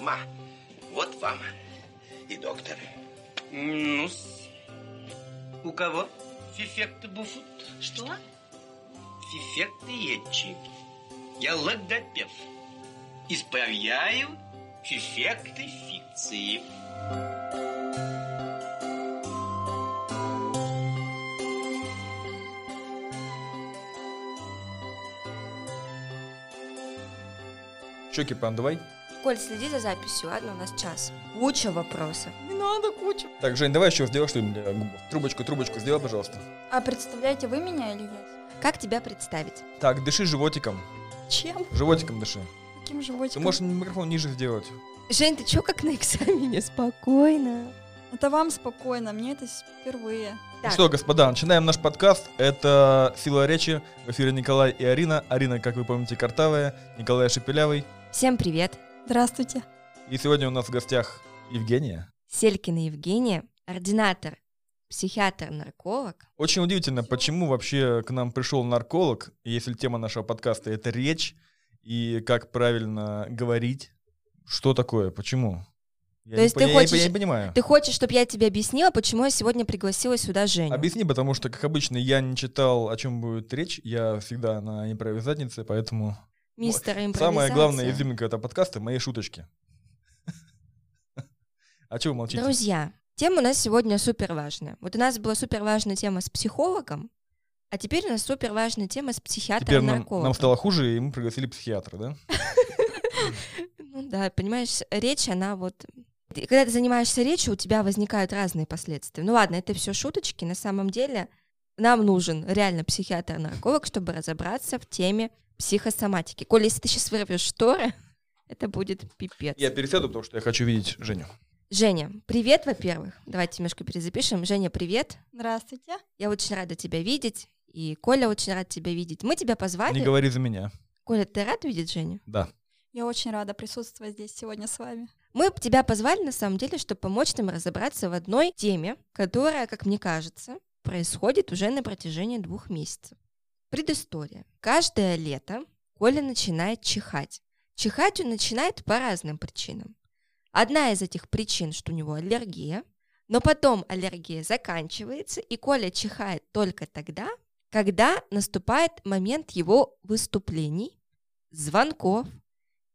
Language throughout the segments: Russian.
Ма, вот вам и доктор. ну у кого фифекты буфут? Что? Фифекты етчи. Я логопед. Исправляю фифекты фикции. Че, Кипан, давай. Коль, следи за записью, ладно, у нас час. Куча вопросов. Не надо кучу. Так, Жень, давай еще сделай что-нибудь для губов. Трубочку, трубочку сделай, пожалуйста. А представляете вы меня или я? Как тебя представить? Так, дыши животиком. Чем? Животиком дыши. Каким Ты животиком? можешь микрофон ниже сделать. Жень, ты чё как на экзамене? Спокойно. Это вам спокойно, мне это впервые. Ну Так. что, господа, начинаем наш подкаст. Это «Сила речи». В эфире Николай и Арина. Арина, как вы помните, картавая. Николай Шепелявый. Всем привет. Здравствуйте. И сегодня у нас в гостях Евгения. Селькина Евгения, ординатор, психиатр-нарколог. Очень удивительно, почему вообще к нам пришел нарколог, если тема нашего подкаста — это речь, и как правильно говорить. Что такое? Почему? Я То не есть по- ты я не хочешь- Я не понимаю. Ты хочешь, чтобы я тебе объяснила, почему я сегодня пригласила сюда Женю? Объясни, потому что, как обычно, я не читал, о чем будет речь. Я всегда на импровизатнице, поэтому... Мистер Самая импровизация. главная изюминка этого подкаста — мои шуточки. А чего вы молчите? Друзья, тема у нас сегодня супер важная. Вот у нас была супер важная тема с психологом, а теперь у нас супер важная тема с Теперь нам, нам стало хуже, и мы пригласили психиатра, да? Ну да, понимаешь, речь, она вот... Когда ты занимаешься речью, у тебя возникают разные последствия. Ну ладно, это все шуточки. На самом деле нам нужен реально психиатр-нарколог, чтобы разобраться в теме психосоматики. Коля, если ты сейчас вырвешь шторы, это будет пипец. Я пересяду, потому что я хочу видеть Женю. Женя, привет, во-первых. Давайте немножко перезапишем. Женя, привет. Здравствуйте. Я очень рада тебя видеть. И Коля очень рад тебя видеть. Мы тебя позвали. Не говори за меня. Коля, ты рад видеть Женю? Да. Я очень рада присутствовать здесь сегодня с вами. Мы тебя позвали, на самом деле, чтобы помочь нам разобраться в одной теме, которая, как мне кажется, происходит уже на протяжении двух месяцев. Предыстория. Каждое лето Коля начинает чихать. Чихать он начинает по разным причинам. Одна из этих причин, что у него аллергия, но потом аллергия заканчивается, и Коля чихает только тогда, когда наступает момент его выступлений, звонков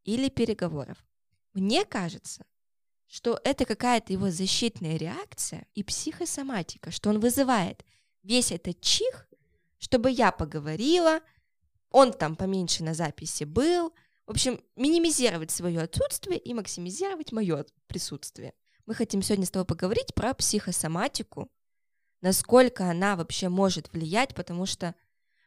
или переговоров. Мне кажется, что это какая-то его защитная реакция и психосоматика, что он вызывает весь этот чих, чтобы я поговорила, он там поменьше на записи был. В общем, минимизировать свое отсутствие и максимизировать мое присутствие. Мы хотим сегодня с тобой поговорить про психосоматику, насколько она вообще может влиять, потому что,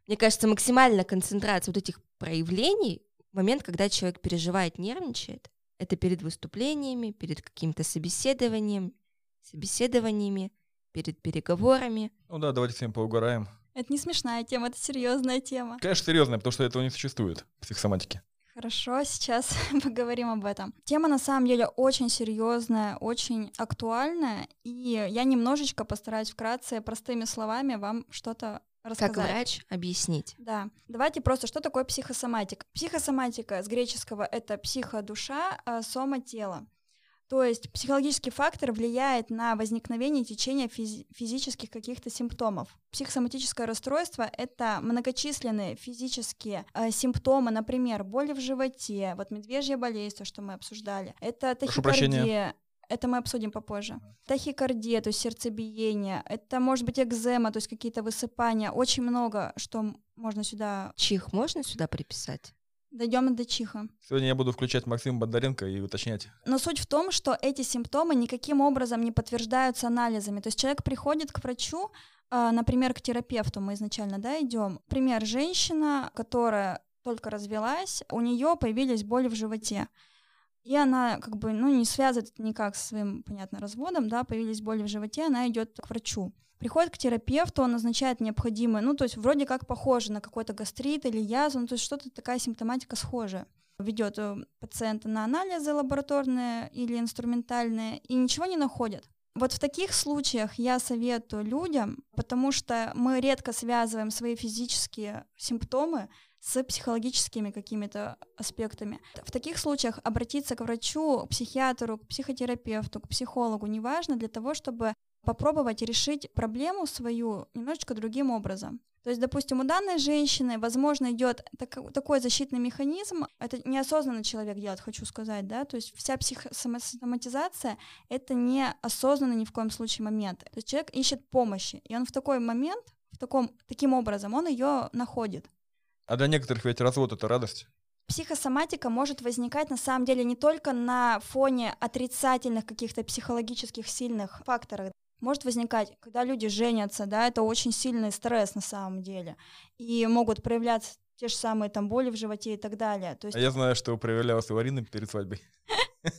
мне кажется, максимальная концентрация вот этих проявлений в момент, когда человек переживает, нервничает, это перед выступлениями, перед каким-то собеседованием, собеседованиями, перед переговорами. Ну да, давайте с вами поугараем. Это не смешная тема, это серьезная тема. Конечно, серьезно, потому что этого не существует, психосоматики. Хорошо, сейчас поговорим об этом. Тема на самом деле очень серьезная, очень актуальная, и я немножечко постараюсь вкратце простыми словами вам что-то рассказать. Как врач объяснить. Да. Давайте просто, что такое психосоматика? Психосоматика с греческого это психодуша, а сома тело. То есть психологический фактор влияет на возникновение и течение физи- физических каких-то симптомов. Психосоматическое расстройство — это многочисленные физические э, симптомы, например, боли в животе, вот медвежья болезнь, то, что мы обсуждали. Это тахикардия, это мы обсудим попозже. Тахикардия, то есть сердцебиение, это может быть экзема, то есть какие-то высыпания, очень много, что можно сюда... Чих можно сюда приписать? Дойдем до чиха. Сегодня я буду включать Максима Бондаренко и уточнять. Но суть в том, что эти симптомы никаким образом не подтверждаются анализами. То есть человек приходит к врачу, а, например, к терапевту, мы изначально да, идем. Пример, женщина, которая только развелась, у нее появились боли в животе. И она как бы, ну, не связывает это никак со своим, понятно, разводом, да, появились боли в животе, она идет к врачу. Приходит к терапевту, он назначает необходимое, ну, то есть вроде как похоже на какой-то гастрит или язву, ну, то есть что-то такая симптоматика схожая. Ведет э, пациента на анализы лабораторные или инструментальные и ничего не находят. Вот в таких случаях я советую людям, потому что мы редко связываем свои физические симптомы с психологическими какими-то аспектами. В таких случаях обратиться к врачу, к психиатру, к психотерапевту, к психологу, неважно, для того, чтобы попробовать решить проблему свою немножечко другим образом. То есть, допустим, у данной женщины, возможно, идет так, такой защитный механизм, это неосознанно человек делает, хочу сказать, да, то есть вся психосоматизация — это неосознанно ни в коем случае момент. То есть человек ищет помощи, и он в такой момент, в таком, таким образом, он ее находит. А для некоторых ведь развод — это радость. Психосоматика может возникать на самом деле не только на фоне отрицательных каких-то психологических сильных факторов, может возникать, когда люди женятся, да, это очень сильный стресс на самом деле, и могут проявляться те же самые там боли в животе и так далее. То есть... А я знаю, что проявлялась у Арины перед свадьбой.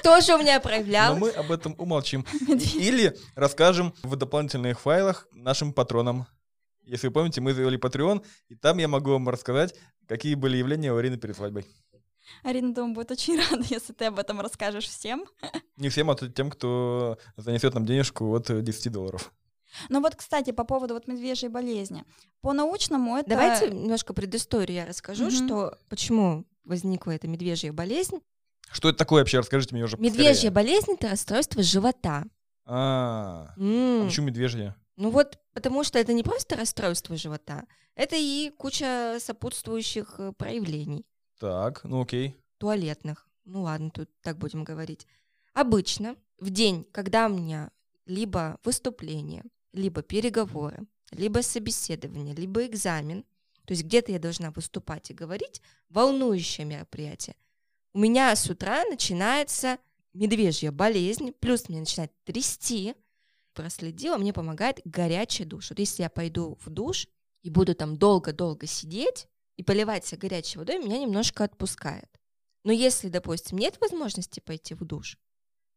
Что же у меня проявлялось? Но мы об этом умолчим. Или расскажем в дополнительных файлах нашим патронам. Если вы помните, мы завели Patreon, и там я могу вам рассказать, какие были явления у Арины перед свадьбой. Арина, думаю, будет очень рада, если ты об этом расскажешь всем. Не всем, а тем, кто занесет нам денежку от 10 долларов. Ну вот, кстати, по поводу вот медвежьей болезни. По-научному это... Давайте немножко предысторию я расскажу, mm-hmm. что почему возникла эта медвежья болезнь. Что это такое вообще? Расскажите мне уже Медвежья поскорее. болезнь — это расстройство живота. А, -а, а почему медвежья? Ну вот, потому что это не просто расстройство живота, это и куча сопутствующих э, проявлений. Так, ну окей. Туалетных. Ну ладно, тут так будем говорить. Обычно в день, когда у меня либо выступление, либо переговоры, либо собеседование, либо экзамен, то есть где-то я должна выступать и говорить, волнующее мероприятие, у меня с утра начинается медвежья болезнь, плюс меня начинает трясти, проследила, мне помогает горячий душ. Вот если я пойду в душ и буду там долго-долго сидеть, и поливать себя горячей водой меня немножко отпускает. Но если, допустим, нет возможности пойти в душ,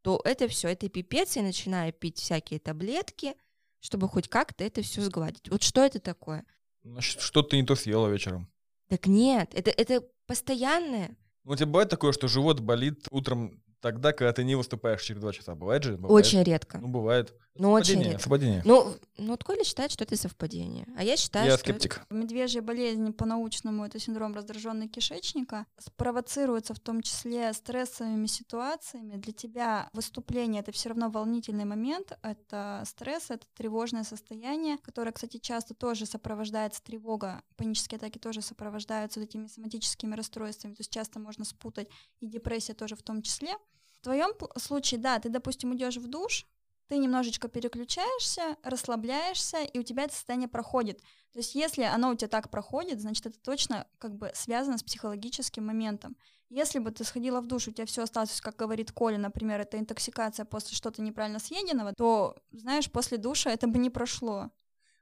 то это все, это пипец, я начинаю пить всякие таблетки, чтобы хоть как-то это все сгладить. Вот что это такое? Значит, что ты не то съела вечером. Так нет, это, это постоянное. Ну, у тебя бывает такое, что живот болит утром тогда, когда ты не выступаешь через два часа. Бывает же? Бывает? Очень редко. Ну, бывает. Ну, очень редко. Совпадение. Ну, ну, вот Коля считает, что это совпадение. А я считаю, я что... скептик. Это... Медвежья болезнь по-научному, это синдром раздраженного кишечника, спровоцируется в том числе стрессовыми ситуациями. Для тебя выступление — это все равно волнительный момент, это стресс, это тревожное состояние, которое, кстати, часто тоже сопровождается тревога, панические атаки тоже сопровождаются вот этими соматическими расстройствами, то есть часто можно спутать и депрессия тоже в том числе. В твоем случае, да, ты, допустим, идешь в душ, ты немножечко переключаешься, расслабляешься, и у тебя это состояние проходит. То есть если оно у тебя так проходит, значит, это точно как бы связано с психологическим моментом. Если бы ты сходила в душ, у тебя все осталось, как говорит Коля, например, это интоксикация после что-то неправильно съеденного, то, знаешь, после душа это бы не прошло.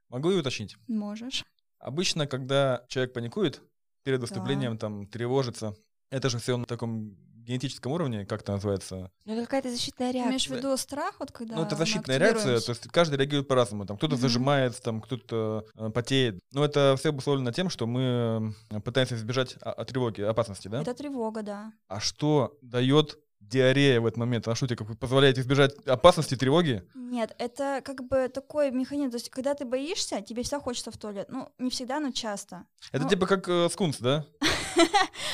Могу и уточнить? Можешь. Обычно, когда человек паникует перед выступлением, да. там, тревожится, это же все на таком генетическом уровне, как это называется? Ну, это какая-то защитная реакция. Имеешь в виду страх, вот когда Ну, это защитная реакция, то есть каждый реагирует по-разному. Там кто-то mm-hmm. зажимается, там кто-то э, потеет. Но это все обусловлено тем, что мы э, пытаемся избежать о- о тревоги, опасности, да? Это тревога, да. А что дает диарея в этот момент? Она что, тебе как позволяет избежать опасности, тревоги? Нет, это как бы такой механизм. То есть, когда ты боишься, тебе всегда хочется в туалет. Ну, не всегда, но часто. Это ну... типа как э, скунс, да?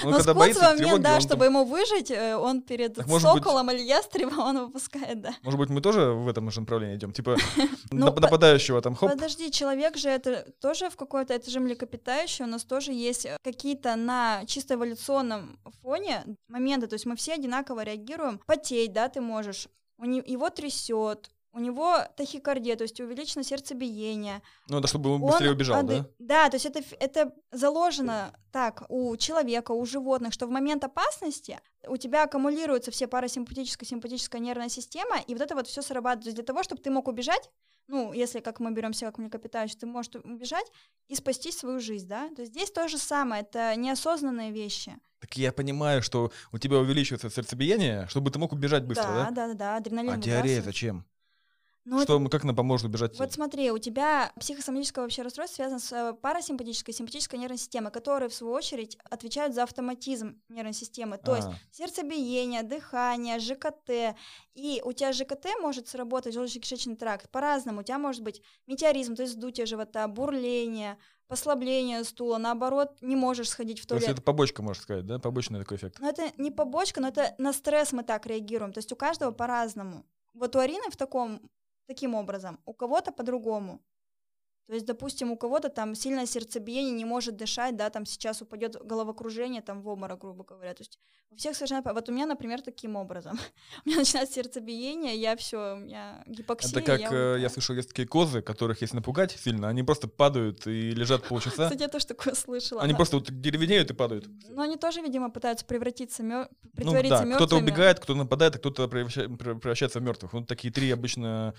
Но скунс момент, да, чтобы ему выжить, э, он перед соколом или ястребом он выпускает, да. Может быть, мы тоже в этом же направлении идем? Типа ну, нападающего там хоп? Подожди, человек же это тоже в какой-то, это же млекопитающее, у нас тоже есть э, какие-то на чисто эволюционном фоне моменты, то есть мы все одинаково реагируем. Потеть, да, ты можешь, его трясет, у него тахикардия, то есть увеличено сердцебиение. Ну, это чтобы он быстрее убежал, ад... да? Да, то есть это, это заложено так у человека, у животных, что в момент опасности у тебя аккумулируются все парасимпатическая, симпатическая нервная система, и вот это вот все срабатывает. То есть для того, чтобы ты мог убежать, ну, если, как мы берем себя как млекопитающие, ты можешь убежать и спасти свою жизнь, да? То есть здесь то же самое, это неосознанные вещи. Так я понимаю, что у тебя увеличивается сердцебиение, чтобы ты мог убежать быстро, да? Да, да, да, адреналин. А диарея зачем? Ну, Что, это- как нам поможет убежать? Вот смотри, у тебя психосоматическое вообще расстройство связано с э, парасимпатической и симпатической нервной системой, которые, в свою очередь, отвечают за автоматизм нервной системы. То есть А, сердцебиение, дыхание, ЖКТ. И у тебя ЖКТ может сработать, желудочно-кишечный тракт, по-разному. У тебя может быть метеоризм, то есть вздутие живота, бурление, послабление стула, наоборот, не можешь сходить в то есть туалет. это побочка, можно сказать, да? Побочный такой эффект. Но это не побочка, но это на стресс мы так реагируем. То есть у каждого по-разному. Вот у Арины в таком, таким образом, у кого-то по-другому. То есть, допустим, у кого-то там сильное сердцебиение, не может дышать, да, там сейчас упадет головокружение, там в обморок, грубо говоря. То есть у всех совершенно... Вот у меня, например, таким образом. у меня начинается сердцебиение, я все, у меня гипоксия. Это как, я э, я слышал, есть такие козы, которых если напугать сильно, они просто падают и лежат полчаса. Кстати, я тоже такое слышала. Они просто вот деревенеют и падают. Но они тоже, видимо, пытаются превратиться, мё... Ну притвориться да, кто-то убегает, кто нападает, а кто-то превраща- пре- превращается в мертвых. Вот такие три обычно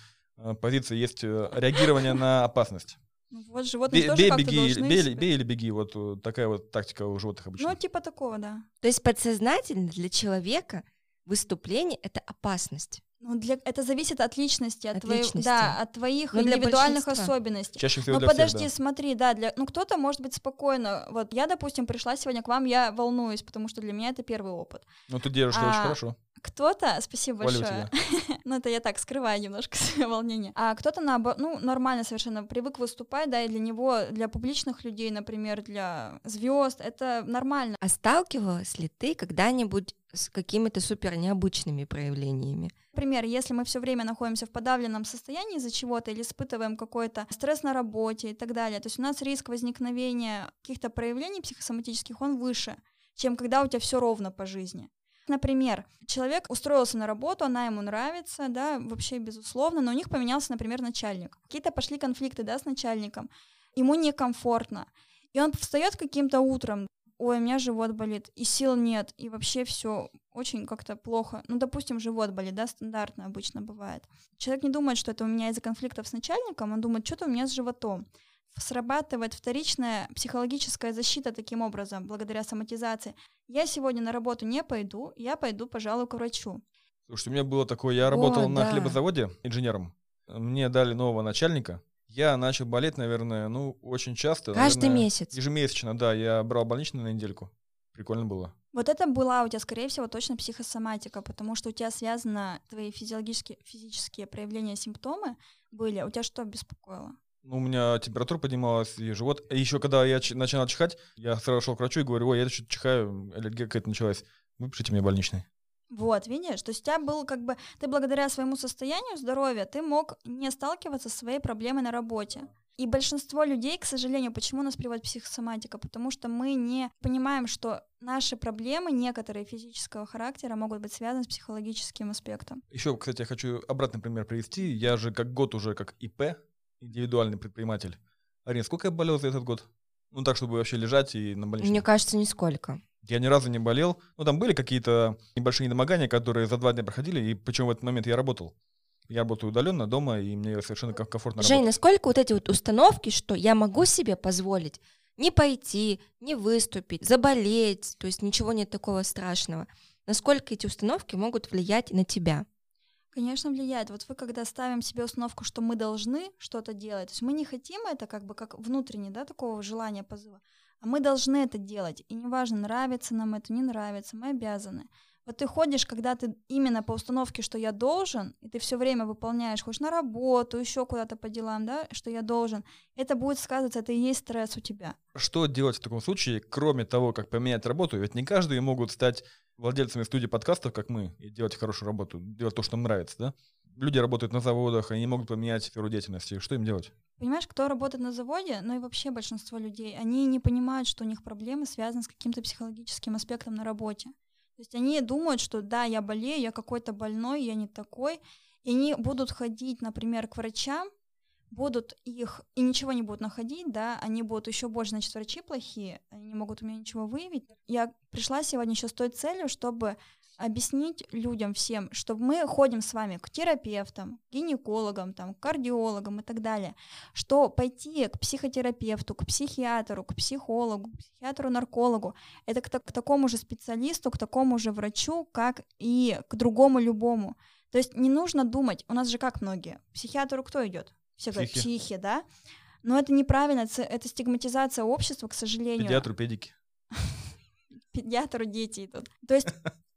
позиции есть э, реагирование на опасность. Ну Вот животные Бей, тоже бей, как-то беги, должны бей, бей или беги. Вот э, такая вот тактика у животных обычно. Ну, типа такого, да. То есть подсознательно для человека выступление — это опасность. Ну, для... Это зависит от личности, от, От твоих, личности. да, от твоих Ну, для индивидуальных особенностей. Чаще всего Ну для подожди, всех, да. смотри, да, для, ну кто-то может быть спокойно. Вот я, допустим, пришла сегодня к вам, я волнуюсь, потому что для меня это первый опыт. Ну ты держишься очень А, хорошо. Кто-то, спасибо Хвалю большое. ну это я так скрываю немножко свое волнение. А кто-то наоборот, ну нормально совершенно привык выступать, да, и для него, для публичных людей, например, для звезд, это нормально. А сталкивалась ли ты когда-нибудь с какими-то супер необычными проявлениями? Например, если мы все время находимся в подавленном состоянии из-за чего-то или испытываем какой-то стресс на работе и так далее, то есть у нас риск возникновения каких-то проявлений психосоматических, он выше, чем когда у тебя все ровно по жизни. Например, человек устроился на работу, она ему нравится, да, вообще безусловно, но у них поменялся, например, начальник. Какие-то пошли конфликты, да, с начальником. Ему некомфортно. И он встает каким-то утром, ой, у меня живот болит, и сил нет, и вообще все очень как-то плохо. Ну, допустим, живот болит, да, стандартно обычно бывает. Человек не думает, что это у меня из-за конфликтов с начальником, он думает, что-то у меня с животом. Срабатывает вторичная психологическая защита таким образом, благодаря соматизации. Я сегодня на работу не пойду, я пойду, пожалуй, к врачу. Слушайте, у меня было такое, я работал на да. хлебозаводе инженером. Мне дали нового начальника. Я начал болеть, наверное, ну, очень часто. Каждый наверное, месяц. Ежемесячно, да. Я брал больничный на недельку. Прикольно было. Вот это была у тебя, скорее всего, точно психосоматика, потому что у тебя связано твои физиологические, физические проявления, симптомы были. У тебя что беспокоило? Ну, у меня температура поднималась и живот. И еще когда я ч- начинал чихать, я сразу шел к врачу и говорю, ой, я что-то чихаю, аллергия какая-то началась. Выпишите мне больничный. Вот, видишь, то есть у тебя был как бы, ты благодаря своему состоянию здоровья, ты мог не сталкиваться со своей проблемой на работе. И большинство людей, к сожалению, почему нас приводит психосоматика? Потому что мы не понимаем, что наши проблемы, некоторые физического характера, могут быть связаны с психологическим аспектом. Еще, кстати, я хочу обратный пример привести. Я же как год уже как ИП, индивидуальный предприниматель. Арина, сколько я болел за этот год? Ну, так, чтобы вообще лежать и на больничном. Мне кажется, нисколько. Я ни разу не болел. Ну, там были какие-то небольшие недомогания, которые за два дня проходили, и причем в этот момент я работал. Я работаю удаленно дома, и мне совершенно ком- комфортно Жень, работать. насколько вот эти вот установки, что я могу себе позволить не пойти, не выступить, заболеть, то есть ничего нет такого страшного. Насколько эти установки могут влиять на тебя? Конечно, влияет. Вот вы, когда ставим себе установку, что мы должны что-то делать, то есть мы не хотим это как бы как внутренне, да, такого желания, позыва, а мы должны это делать. И неважно, нравится нам это, не нравится, мы обязаны. Вот ты ходишь, когда ты именно по установке, что я должен, и ты все время выполняешь, ходишь на работу, еще куда-то по делам, да, что я должен, это будет сказываться, это и есть стресс у тебя. Что делать в таком случае, кроме того, как поменять работу? Ведь не каждые могут стать владельцами студии подкастов, как мы, и делать хорошую работу, делать то, что им нравится, да? Люди работают на заводах, они не могут поменять сферу деятельности. Что им делать? Понимаешь, кто работает на заводе, ну и вообще большинство людей, они не понимают, что у них проблемы связаны с каким-то психологическим аспектом на работе. То есть они думают, что да, я болею, я какой-то больной, я не такой. И они будут ходить, например, к врачам, будут их и ничего не будут находить, да, они будут еще больше, значит, врачи плохие, они не могут у меня ничего выявить. Я пришла сегодня еще с той целью, чтобы объяснить людям всем, что мы ходим с вами к терапевтам, гинекологам, там, кардиологам и так далее, что пойти к психотерапевту, к психиатру, к психологу, к психиатру-наркологу, это к, к такому же специалисту, к такому же врачу, как и к другому любому. То есть не нужно думать, у нас же как многие, к психиатру кто идет? Все говорят, Психи. психи, да? Но это неправильно, это, это стигматизация общества, к сожалению. Педиатру, педики. Педиатру дети идут. То есть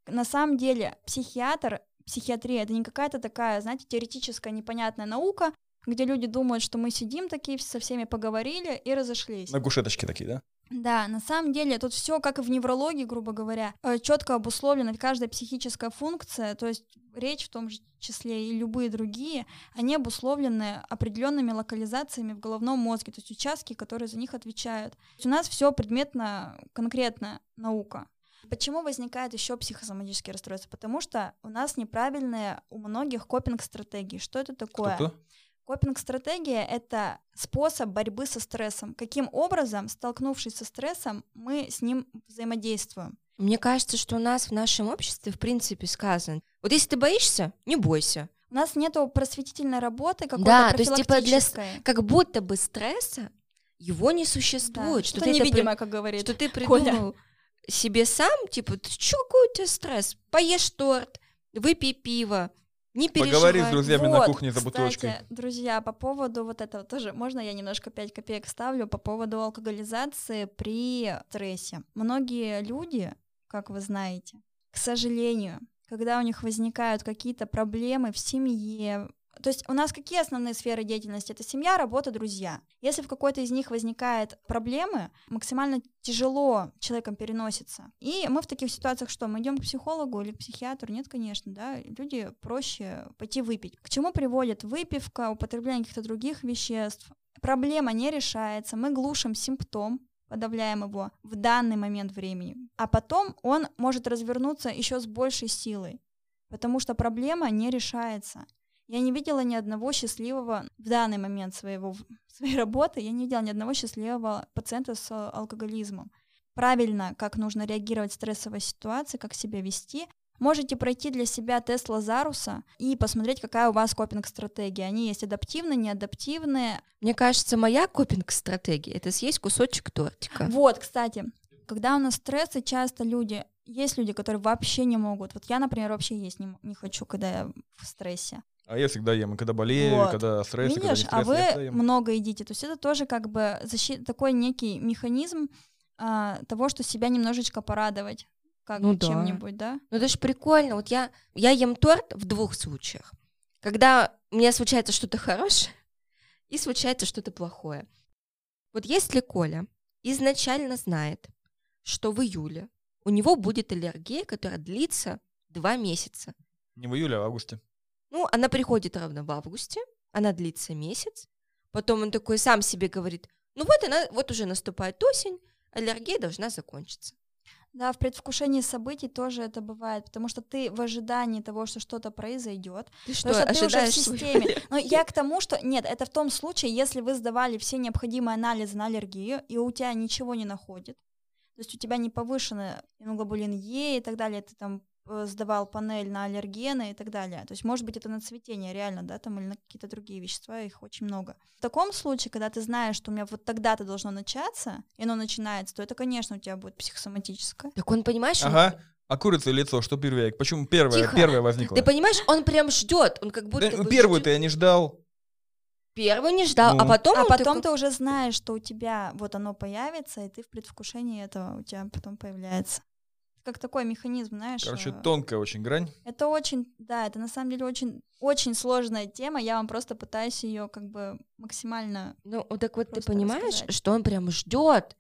на самом деле психиатр, психиатрия это не какая-то такая, знаете, теоретическая непонятная наука, где люди думают, что мы сидим такие, со всеми поговорили и разошлись. На кушеточке такие, да? Да, на самом деле тут все, как и в неврологии, грубо говоря, четко обусловлена каждая психическая функция, то есть речь в том же числе и любые другие, они обусловлены определенными локализациями в головном мозге, то есть участки, которые за них отвечают. То есть у нас все предметно, конкретная наука. Почему возникает еще психосоматические расстройства? Потому что у нас неправильные у многих копинг-стратегии. Что это такое? Копинг-стратегия — это способ борьбы со стрессом. Каким образом, столкнувшись со стрессом, мы с ним взаимодействуем? Мне кажется, что у нас в нашем обществе, в принципе, сказано, вот если ты боишься, не бойся. У нас нету просветительной работы какой-то Да, то есть, типа, для. Как будто бы стресса его не существует. Да, что, что ты это невидимое, как говорит. что ты Коля. Себе сам, типа, ты чё, какой у тебя стресс? Поешь торт, выпей пиво, не переживай. Поговори с друзьями на Вот, кухне за кстати, бутылочкой. друзья, по поводу вот этого тоже, можно я немножко 5 копеек ставлю по поводу алкоголизации при стрессе. Многие люди, как вы знаете, к сожалению, когда у них возникают какие-то проблемы в семье, то есть у нас какие основные сферы деятельности? Это семья, работа, друзья. Если в какой-то из них возникают проблемы, максимально тяжело человеком переносится. И мы в таких ситуациях что? Мы идем к психологу или к психиатру? Нет, конечно, да. Люди проще пойти выпить. К чему приводит выпивка, употребление каких-то других веществ? Проблема не решается, мы глушим симптом, подавляем его в данный момент времени. А потом он может развернуться еще с большей силой, потому что проблема не решается. Я не видела ни одного счастливого в данный момент своего, своей работы, я не видела ни одного счастливого пациента с алкоголизмом. Правильно, как нужно реагировать в стрессовой ситуации, как себя вести. Можете пройти для себя тест Лазаруса и посмотреть, какая у вас копинг-стратегия. Они есть адаптивные, неадаптивные. Мне кажется, моя копинг-стратегия — это съесть кусочек тортика. Вот, кстати, когда у нас стрессы, часто люди, есть люди, которые вообще не могут. Вот я, например, вообще есть не, не хочу, когда я в стрессе. А я всегда ем, и когда болею, и Вот. когда стресс, и когда не Видишь, стресс, а я всегда вы ем. много едите. То есть это тоже как бы защи- такой некий механизм а, того, что себя немножечко порадовать как Ну бы да. чем-нибудь, да? Ну это же прикольно. Вот я, я ем торт в двух случаях. Когда у меня случается что-то хорошее и случается что-то плохое. Вот если Коля изначально знает, что в июле у него будет аллергия, которая длится два месяца. Не в июле, а в августе. Ну, она приходит ровно в августе, она длится месяц. Потом он такой сам себе говорит, ну вот она, вот уже наступает осень, аллергия должна закончиться. Да, в предвкушении событий тоже это бывает, потому что ты в ожидании того, что что-то произойдет, Ты что, Потому что ты уже в системе. Но я к тому, что нет, это в том случае, если вы сдавали все необходимые анализы на аллергию, и у тебя ничего не находит. То есть у тебя не повышенный иммуноглобулин Е и так далее, ты там сдавал панель на аллергены и так далее. То есть, может быть, это на цветение реально, да, там или на какие-то другие вещества, их очень много. В таком случае, когда ты знаешь, что у меня вот тогда-то должно начаться, и оно начинается, то это, конечно, у тебя будет психосоматическое. Так он, понимаешь, он- Ага. А курица и лицо, что первее? Почему первое, Тихо. первое возникло? ты понимаешь, он прям ждет, он как будто Да, бы Первую-то я не ждал. Первую не ждал, а Ну. потом а потом такой, ты уже знаешь, что у тебя вот оно появится, и ты в предвкушении этого у тебя потом появляется. Как такой механизм, знаешь. Короче, э, тонкая очень грань. Это очень, да, это на самом деле очень, очень сложная тема. Я вам просто пытаюсь ее как бы максимально. Ну, вот так вот ты понимаешь, рассказать. что он прям ждет.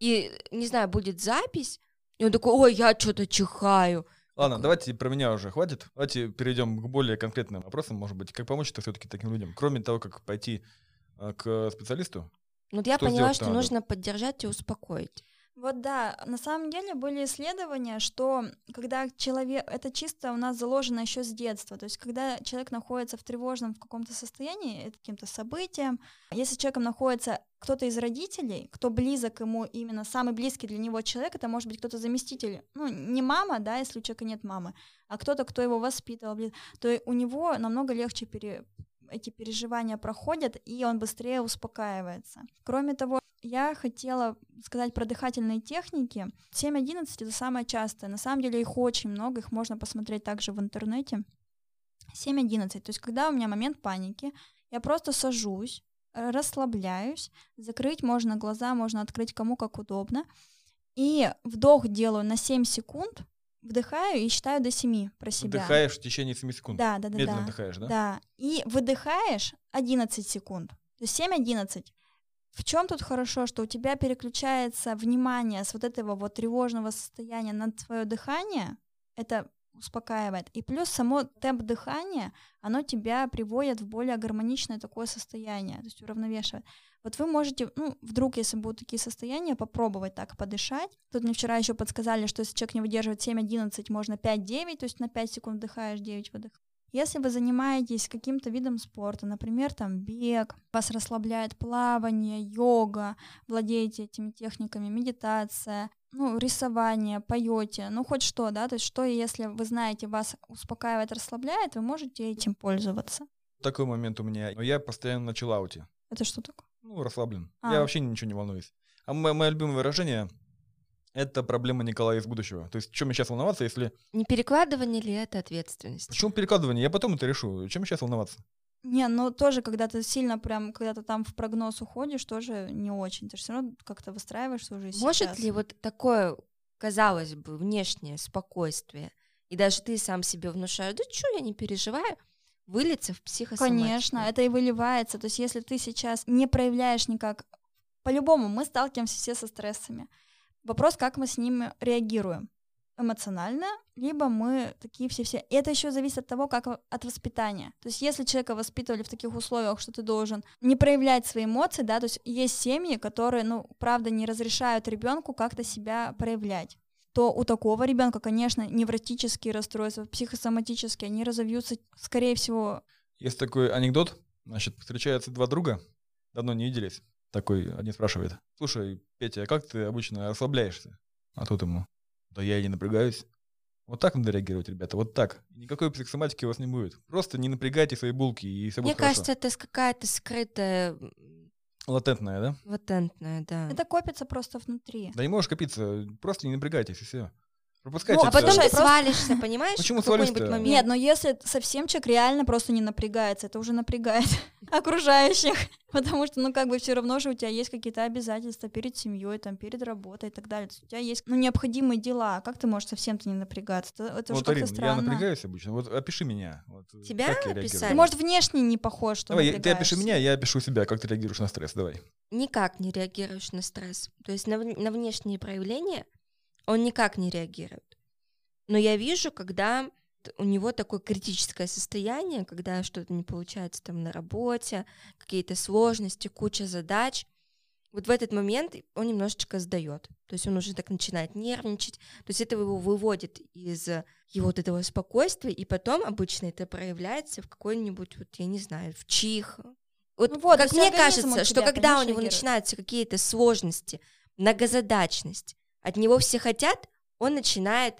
И, не знаю, будет запись, и он такой, ой, я что-то чихаю. Ладно, Такой. давайте про меня уже хватит. Давайте перейдем к более конкретным вопросам, может быть. Как помочь это все-таки таким людям? Кроме того, как пойти э, к специалисту. Ну, Вот я поняла, что надо? нужно поддержать и успокоить. Вот да, на самом деле были исследования, что когда человек, это чисто у нас заложено еще с детства, то есть когда человек находится в тревожном в каком-то состоянии, каким-то событием, если человеком находится кто-то из родителей, кто близок ему, именно самый близкий для него человек, это может быть кто-то заместитель, ну не мама, да, если у человека нет мамы, а кто-то, кто его воспитывал, то у него намного легче пере- эти переживания проходят, и он быстрее успокаивается. Кроме того, я хотела сказать про дыхательные техники. 7-11 это самое частое. На самом деле их очень много, их можно посмотреть также в интернете. 7-11. То есть, когда у меня момент паники, я просто сажусь, расслабляюсь, закрыть можно глаза, можно открыть кому как удобно. И вдох делаю на 7 секунд, вдыхаю и считаю до 7 про себя. Вдыхаешь в течение 7 секунд. Да, да, да. Медленно да. вдыхаешь, да? Да. И выдыхаешь 11 секунд. То есть 7-11. В чем тут хорошо, что у тебя переключается внимание с вот этого вот тревожного состояния на свое дыхание, это успокаивает. И плюс само темп дыхания, оно тебя приводит в более гармоничное такое состояние, то есть уравновешивает. Вот вы можете, ну, вдруг, если будут такие состояния, попробовать так подышать. Тут мне вчера еще подсказали, что если человек не выдерживает 7-11, можно 5-9, то есть на 5 секунд вдыхаешь, 9 выдыхаешь. Если вы занимаетесь каким-то видом спорта, например, там бег, вас расслабляет плавание, йога, владеете этими техниками, медитация, ну, рисование, поете, ну, хоть что, да, то есть что, если вы знаете, вас успокаивает, расслабляет, вы можете этим пользоваться. Такой момент у меня. Я постоянно на чиллауте. Это что такое? Ну, расслаблен. А. Я вообще ничего не волнуюсь. А мо- мое любимое выражение — это проблема Николая из будущего. То есть, чем мне сейчас волноваться, если... Не перекладывание ли это ответственность? Почему перекладывание? Я потом это решу. Чем сейчас волноваться? Не, ну тоже, когда ты сильно прям, когда ты там в прогноз уходишь, тоже не очень. Ты же все равно как-то выстраиваешь свою жизнь. Может сейчас. ли вот такое, казалось бы, внешнее спокойствие, и даже ты сам себе внушаешь, да что, я не переживаю, вылиться в психосоматику? Конечно, это и выливается. То есть, если ты сейчас не проявляешь никак, по-любому мы сталкиваемся все со стрессами. Вопрос, как мы с ними реагируем. Эмоционально, либо мы такие все-все. И это еще зависит от того, как от воспитания. То есть, если человека воспитывали в таких условиях, что ты должен не проявлять свои эмоции, да, то есть есть семьи, которые, ну, правда, не разрешают ребенку как-то себя проявлять то у такого ребенка, конечно, невротические расстройства, психосоматические, они разовьются, скорее всего, Есть такой анекдот. Значит, встречаются два друга, давно не виделись. Такой один спрашивает, слушай, Петя, а как ты обычно расслабляешься? А тут ему, да я и не напрягаюсь. Вот так надо реагировать, ребята, вот так. Никакой психосоматики у вас не будет. Просто не напрягайте свои булки, и все Мне будет хорошо. кажется, это какая-то скрытая, Латентная, да? латентная, да. это копится просто внутри. Да не можешь копиться, просто не напрягайтесь, и все. Пропускайте Ну, А потом ты свалишься, понимаешь? Почему в какой-нибудь свалишься-то? момент. Нет, но если совсем человек реально просто не напрягается, это уже напрягает окружающих, потому что, ну, как бы все равно же у тебя есть какие-то обязательства перед семьей, там, перед работой и так далее. То есть у тебя есть, ну, необходимые дела. Как ты можешь совсем-то не напрягаться? Это, это Вот, Арина, я странно. напрягаюсь обычно. Вот опиши меня. Вот, э, Тебя я описать? Ты, может, внешне не похож, что Давай, я- ты опиши меня, я опишу себя. Как ты реагируешь на стресс? Давай. Никак не реагируешь на стресс. То есть на, на внешние проявления он никак не реагирует. Но я вижу, когда у него такое критическое состояние, когда что-то не получается там на работе, какие-то сложности, куча задач. Вот в этот момент он немножечко сдает. То есть он уже так начинает нервничать. То есть это его выводит из его вот этого спокойствия, и потом обычно это проявляется в какой-нибудь, вот я не знаю, в чих. Вот, Ну вот, как мне кажется, у что тебя, когда у него начинаются какие-то сложности, многозадачность, от него все хотят, он начинает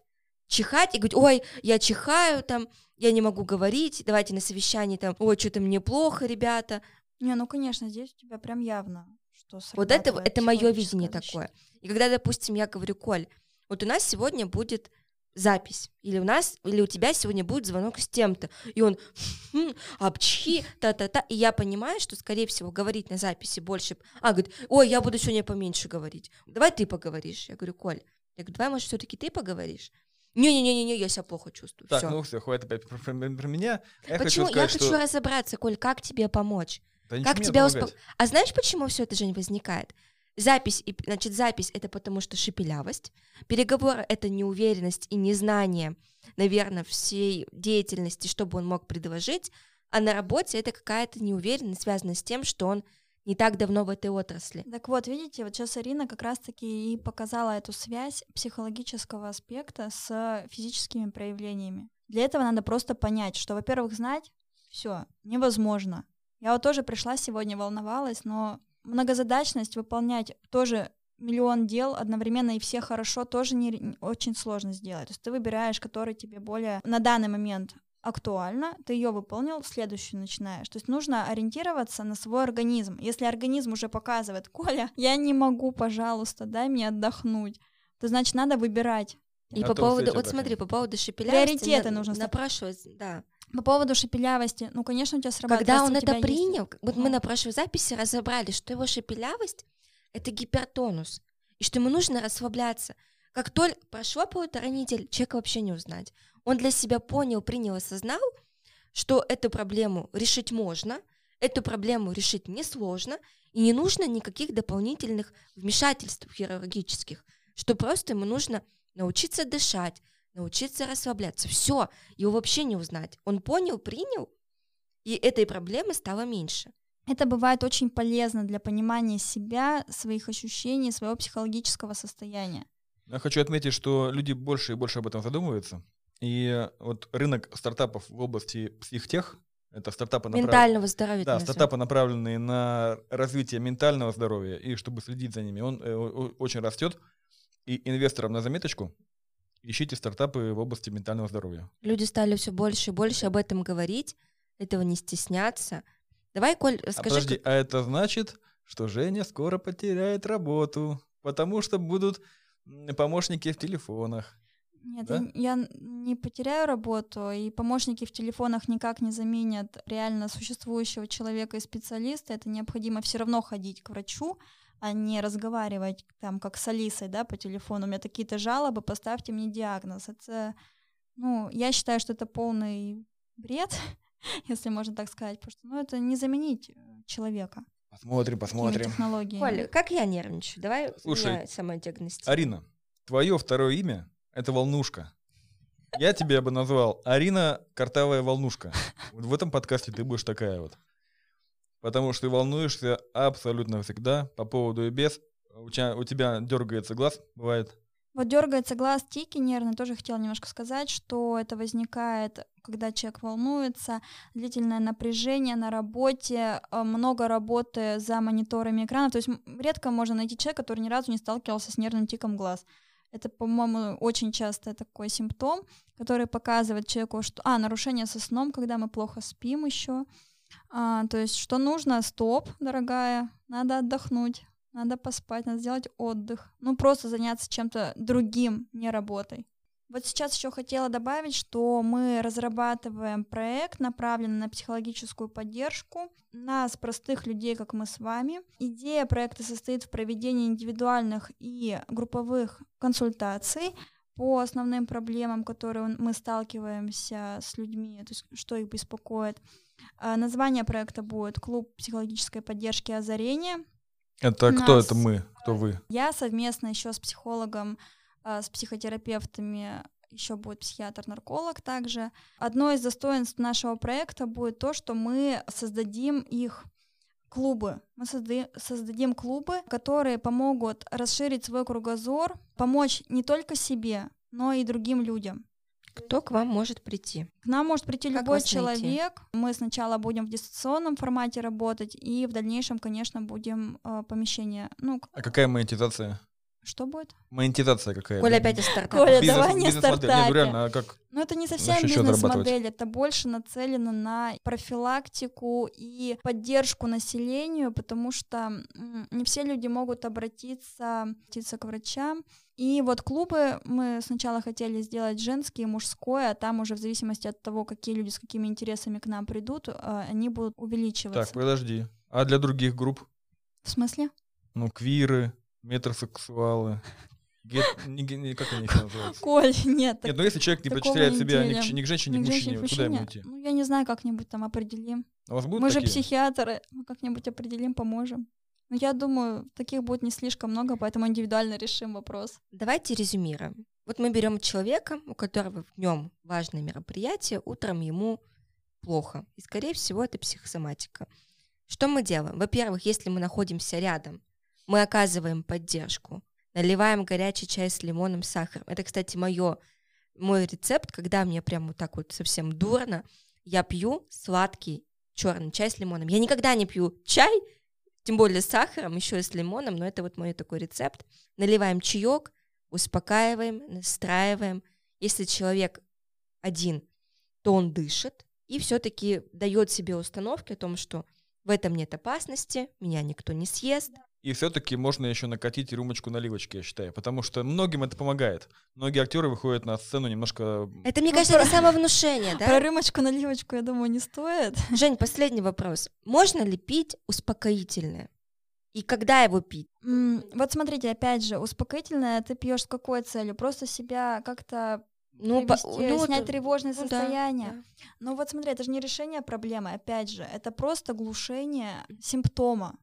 чихать и говорить, ой, я чихаю там, я не могу говорить, давайте на совещании там, ой, что-то мне плохо, ребята. Не, ну, конечно, здесь у тебя прям явно, что Вот это, это мое видение такое. И когда, допустим, я говорю, Коль, вот у нас сегодня будет запись, или у нас, или у тебя сегодня будет звонок с тем-то, и он, «Хм, обчхи, та-та-та, и я понимаю, что, скорее всего, говорить на записи больше, а, говорит, ой, я буду сегодня поменьше говорить, давай ты поговоришь, я говорю, Коль, я говорю, давай, может, все-таки ты поговоришь? Не-не-не-не, я себя плохо чувствую, Так, всё. ну все, хватит опять про, про- про меня. Я Почему? хочу сказать, я хочу что... разобраться, Коль, как тебе помочь? Да Как тебя успок... А знаешь, почему все это, Жень, возникает? Запись, и, значит, запись это потому что шепелявость, переговоры это неуверенность и незнание, наверное, всей деятельности, чтобы он мог предложить, а на работе это какая-то неуверенность, связанная с тем, что он не так давно в этой отрасли. Так вот, видите, вот сейчас Арина как раз-таки и показала эту связь психологического аспекта с физическими проявлениями. Для этого надо просто понять, что, во-первых, знать все невозможно. Я вот тоже пришла сегодня, волновалась, но многозадачность выполнять тоже миллион дел одновременно и все хорошо тоже не, не- очень сложно сделать. То есть ты выбираешь, который тебе более на данный момент актуально, ты ее выполнил, следующую начинаешь. То есть нужно ориентироваться на свой организм. Если организм уже показывает, Коля, я не могу, пожалуйста, дай мне отдохнуть, то значит надо выбирать. И А по поводу, вот смотри, по поводу шепелявости Приоритеты на- нужно ставить. напрашивается, да. По поводу шепелявости, ну, конечно, у тебя срабатывает. Когда он это есть- принял, вот мы Ну. на прошлой записи разобрали, что его шепелявость — это гипертонус, и что ему нужно расслабляться. Как только прошло полтора недели, человека вообще не узнать. Он для себя понял, принял, осознал, что эту проблему решить можно, эту проблему решить несложно, и не нужно никаких дополнительных вмешательств хирургических, что просто ему нужно научиться дышать, научиться расслабляться. Все, его вообще не узнать. Он понял, принял, и этой проблемы стало меньше. Это бывает очень полезно для понимания себя, своих ощущений, своего психологического состояния. Я хочу отметить, что люди больше и больше об этом задумываются. И вот рынок стартапов в области психтех, это стартапы, направ- Ментального здоровья. да, стартапы, направленные на развитие ментального здоровья, и чтобы следить за ними, он э, очень растет. И инвесторам на заметочку ищите стартапы в области ментального здоровья. Люди стали все больше и больше об этом говорить, этого не стесняться. Давай, Коль, А скажи, подожди, как- а это значит, что Женя скоро потеряет работу, потому что будут помощники в телефонах. Нет, Да? я, я не потеряю работу, и помощники в телефонах никак не заменят реально существующего человека и специалиста. Это необходимо все равно ходить к врачу, а не разговаривать там как с Алисой, да, по телефону. У меня такие-то жалобы, поставьте мне диагноз. Это, ну, я считаю, что это полный бред, если можно так сказать, потому что, ну, это не заменить э, человека Посмотрим, посмотрим. Коль, как я нервничаю? Давай Слушай, я самодиагностирую. Арина, твое второе имя — это Волнушка. Я тебя бы назвал Арина Картавая Волнушка. Вот в этом подкасте ты будешь такая вот. Потому что ты волнуешься абсолютно всегда по поводу и без. У тебя, у тебя дергается глаз, бывает. Вот дергается глаз, тики нервные, тоже хотела немножко сказать, что это возникает, когда человек волнуется, длительное напряжение на работе, э, много работы за мониторами экрана. То есть редко можно найти человека, который ни разу не сталкивался с нервным тиком глаз. Это, по-моему, очень часто такой симптом, который показывает человеку, что... А, нарушение со сном, когда мы плохо спим еще. А, то есть, что нужно? Стоп, дорогая, надо отдохнуть. Надо поспать, надо сделать отдых. Ну, просто заняться чем-то другим, не работой. Вот сейчас еще хотела добавить, что мы разрабатываем проект, направленный на психологическую поддержку нас, простых людей, как мы с вами. Идея проекта состоит в проведении индивидуальных и групповых консультаций по основным проблемам, которые мы сталкиваемся с людьми, то есть что их беспокоит. А, Название проекта будет «Клуб психологической поддержки озарения». Это кто Нас- это мы? Кто вы? Я совместно еще с психологом, а, с психотерапевтами, еще будет психиатр-нарколог также. Одно из достоинств нашего проекта будет то, что мы создадим их клубы. Мы созда- создадим клубы, которые помогут расширить свой кругозор, помочь не только себе, но и другим людям. Кто к вам может прийти? К нам может прийти Как любой вас найти? человек. Мы сначала будем в дистанционном формате работать, и в дальнейшем, конечно, будем э, помещение. Ну, А какая монетизация? Что будет? Монетизация какая? Коля опять из стартапа. Коля, Бизнес- давай не бизнес-модель. Нет, ну стартапе. реально, а как? Ну, это не совсем бизнес-модель, это больше нацелено на профилактику и поддержку населению, потому что не все люди могут обратиться, обратиться к врачам. И вот клубы мы сначала хотели сделать женские, мужское, а там уже в зависимости от того, какие люди с какими интересами к нам придут, э, они будут увеличиваться. Так, подожди. А для других групп? В смысле? Ну, квиры, метросексуалы. гет- не не- Как они их называются? Коль, нет. Нет, ну если человек не не себя ни к, ни к женщине, ни к к мужчине, женщине, куда ему идти? Ну, я не знаю, как-нибудь там определим. А у вас будут Мы же такие? психиатры, мы как-нибудь определим, поможем. Но я думаю, таких будет не слишком много, поэтому индивидуально решим вопрос. Давайте резюмируем. Вот мы берем человека, у которого в днем важное мероприятие, утром ему плохо. И, скорее всего, это психосоматика. Что мы делаем? Во-первых, если мы находимся рядом, мы оказываем поддержку, наливаем горячий чай с лимоном, сахаром. Это, кстати, моё, мой рецепт, когда мне прям вот так вот совсем дурно, я пью сладкий черный чай с лимоном. Я никогда не пью чай, тем более с сахаром, еще и с лимоном, но это вот мой такой рецепт. Наливаем чаек, успокаиваем, настраиваем. Если человек один, то он дышит и все-таки дает себе установки о том, что в этом нет опасности, меня никто не съест. И все-таки можно еще накатить рюмочку наливочки, я считаю, потому что многим это помогает. Многие актеры выходят на сцену немножко... Это, мне Ну, кажется, про- это самовнушение, Про да? рюмочку, наливочку, я думаю, не стоит. Жень, последний вопрос. Можно ли пить успокоительное? И когда его пить? М, Вот смотрите, опять же, успокоительное ты пьешь с какой целью? Просто себя как-то Ну, по- привести, ну, снять это- тревожное ну да, состояние. да. Ну вот смотри, это же не решение проблемы, опять же, это просто глушение симптома.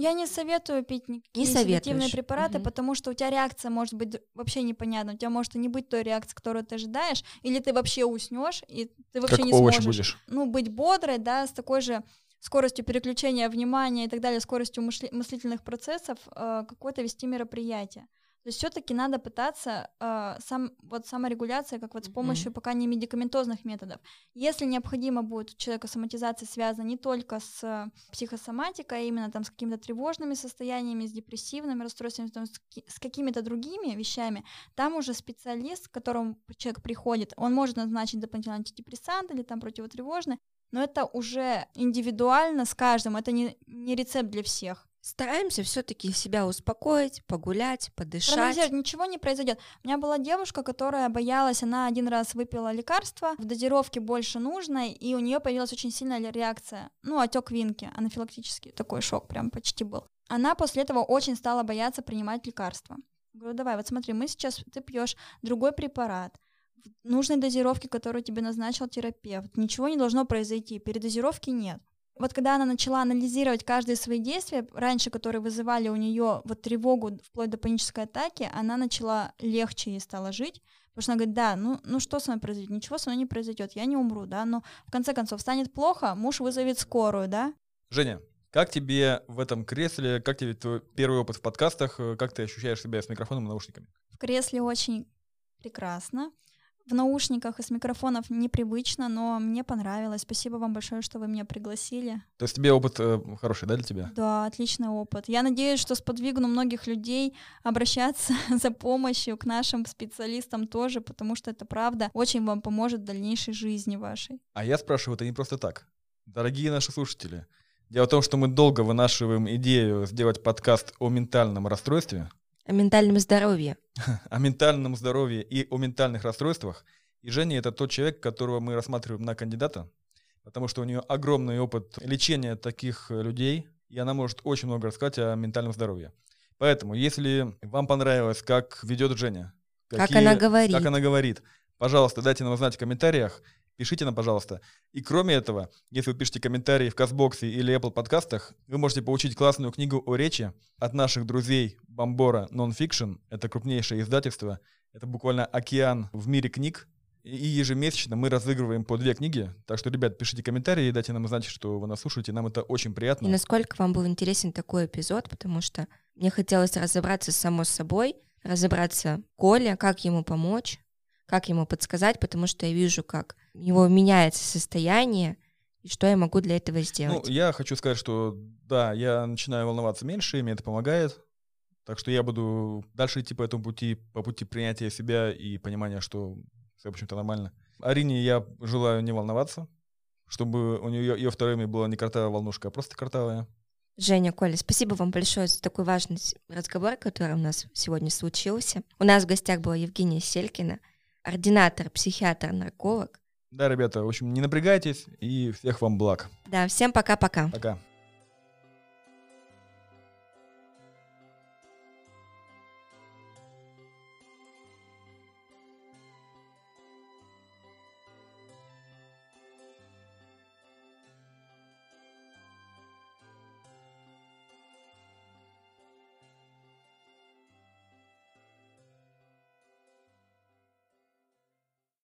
Я не советую пить никакие седативные советуешь. препараты, Мгм. потому что у тебя реакция может быть вообще непонятна. У тебя может и не быть той реакции, которую ты ожидаешь, или ты вообще уснешь, и ты вообще Как не овощ сможешь будешь. ну, быть бодрой, да, с такой же скоростью переключения внимания и так далее, скоростью мышли- мыслительных процессов, э, какое-то вести мероприятие. То есть все-таки надо пытаться э, сам, вот саморегуляция, как вот с помощью пока не медикаментозных методов. Если необходимо будет у человека соматизация связана не только с психосоматикой, а именно там с какими-то тревожными состояниями, с депрессивными расстройствами, там, с, с какими-то другими вещами, там уже специалист, к которому человек приходит, он может назначить дополнительный антидепрессант или там противотревожный, но это уже индивидуально с каждым, это не, не рецепт для всех. Стараемся все-таки себя успокоить, погулять, подышать. Ничего не произойдет. У меня была девушка, которая боялась, она один раз выпила лекарство, в дозировке больше нужной, и у нее появилась очень сильная реакция, ну, отек винки, анафилактический такой шок прям почти был. Она после этого очень стала бояться принимать лекарства. Говорю, давай, вот смотри, мы сейчас, ты пьешь другой препарат, в нужной дозировке, которую тебе назначил терапевт. Ничего не должно произойти, передозировки нет. Вот когда она начала анализировать каждые свои действия, раньше, которые вызывали у нее вот тревогу вплоть до панической атаки, она начала легче ей стало жить, потому что она говорит, да, ну, ну что со мной произойдет? Ничего со мной не произойдет, я не умру, да, но в конце концов станет плохо, муж вызовет скорую, да. Женя, как тебе в этом кресле, как тебе твой первый опыт в подкастах, как ты ощущаешь себя с микрофоном и наушниками? В кресле очень прекрасно. В наушниках и с микрофонов непривычно, но мне понравилось. Спасибо вам большое, что вы меня пригласили. То есть тебе опыт э, хороший, да, для тебя? Да, отличный опыт. Я надеюсь, что сподвигну многих людей обращаться за помощью к нашим специалистам тоже, потому что это правда очень вам поможет в дальнейшей жизни вашей. А я спрашиваю это не просто так. Дорогие наши слушатели, дело в том, что мы долго вынашиваем идею сделать подкаст о ментальном расстройстве, О ментальном здоровье. о ментальном здоровье и о ментальных расстройствах. И Женя это тот человек, которого мы рассматриваем на кандидата, потому что у нее огромный опыт лечения таких э, людей, и она может очень много рассказать о ментальном здоровье. Поэтому, если вам понравилось, как ведет Женя, Как она говорит. как она говорит, пожалуйста, дайте нам знать в комментариях, пишите нам, пожалуйста. И кроме этого, если вы пишете комментарии в Казбоксе или Apple подкастах, вы можете получить классную книгу о речи от наших друзей Бомбора Nonfiction. Это крупнейшее издательство. Это буквально океан в мире книг. И ежемесячно мы разыгрываем по две книги. Так что, ребят, пишите комментарии, дайте нам знать, что вы нас слушаете. Нам это очень приятно. И насколько вам был интересен такой эпизод, потому что мне хотелось разобраться само с собой, разобраться Коля, как ему помочь, как ему подсказать, потому что я вижу, как у него меняется состояние, и что я могу для этого Ну, сделать. я хочу сказать, что да, я начинаю волноваться меньше, и мне это помогает. Так что я буду дальше идти по этому пути, по пути принятия себя и понимания, что все, в общем-то, нормально. Арине я желаю не волноваться, чтобы у нее ее вторыми была не картавая волнушка, а просто картавая. Женя, Коля, спасибо вам большое за такой важный разговор, который у нас сегодня случился. У нас в гостях была Евгения Селькина, ординатор, психиатр, нарколог. Да, ребята, в общем, не напрягайтесь и всех вам благ. Да, всем пока-пока. Пока.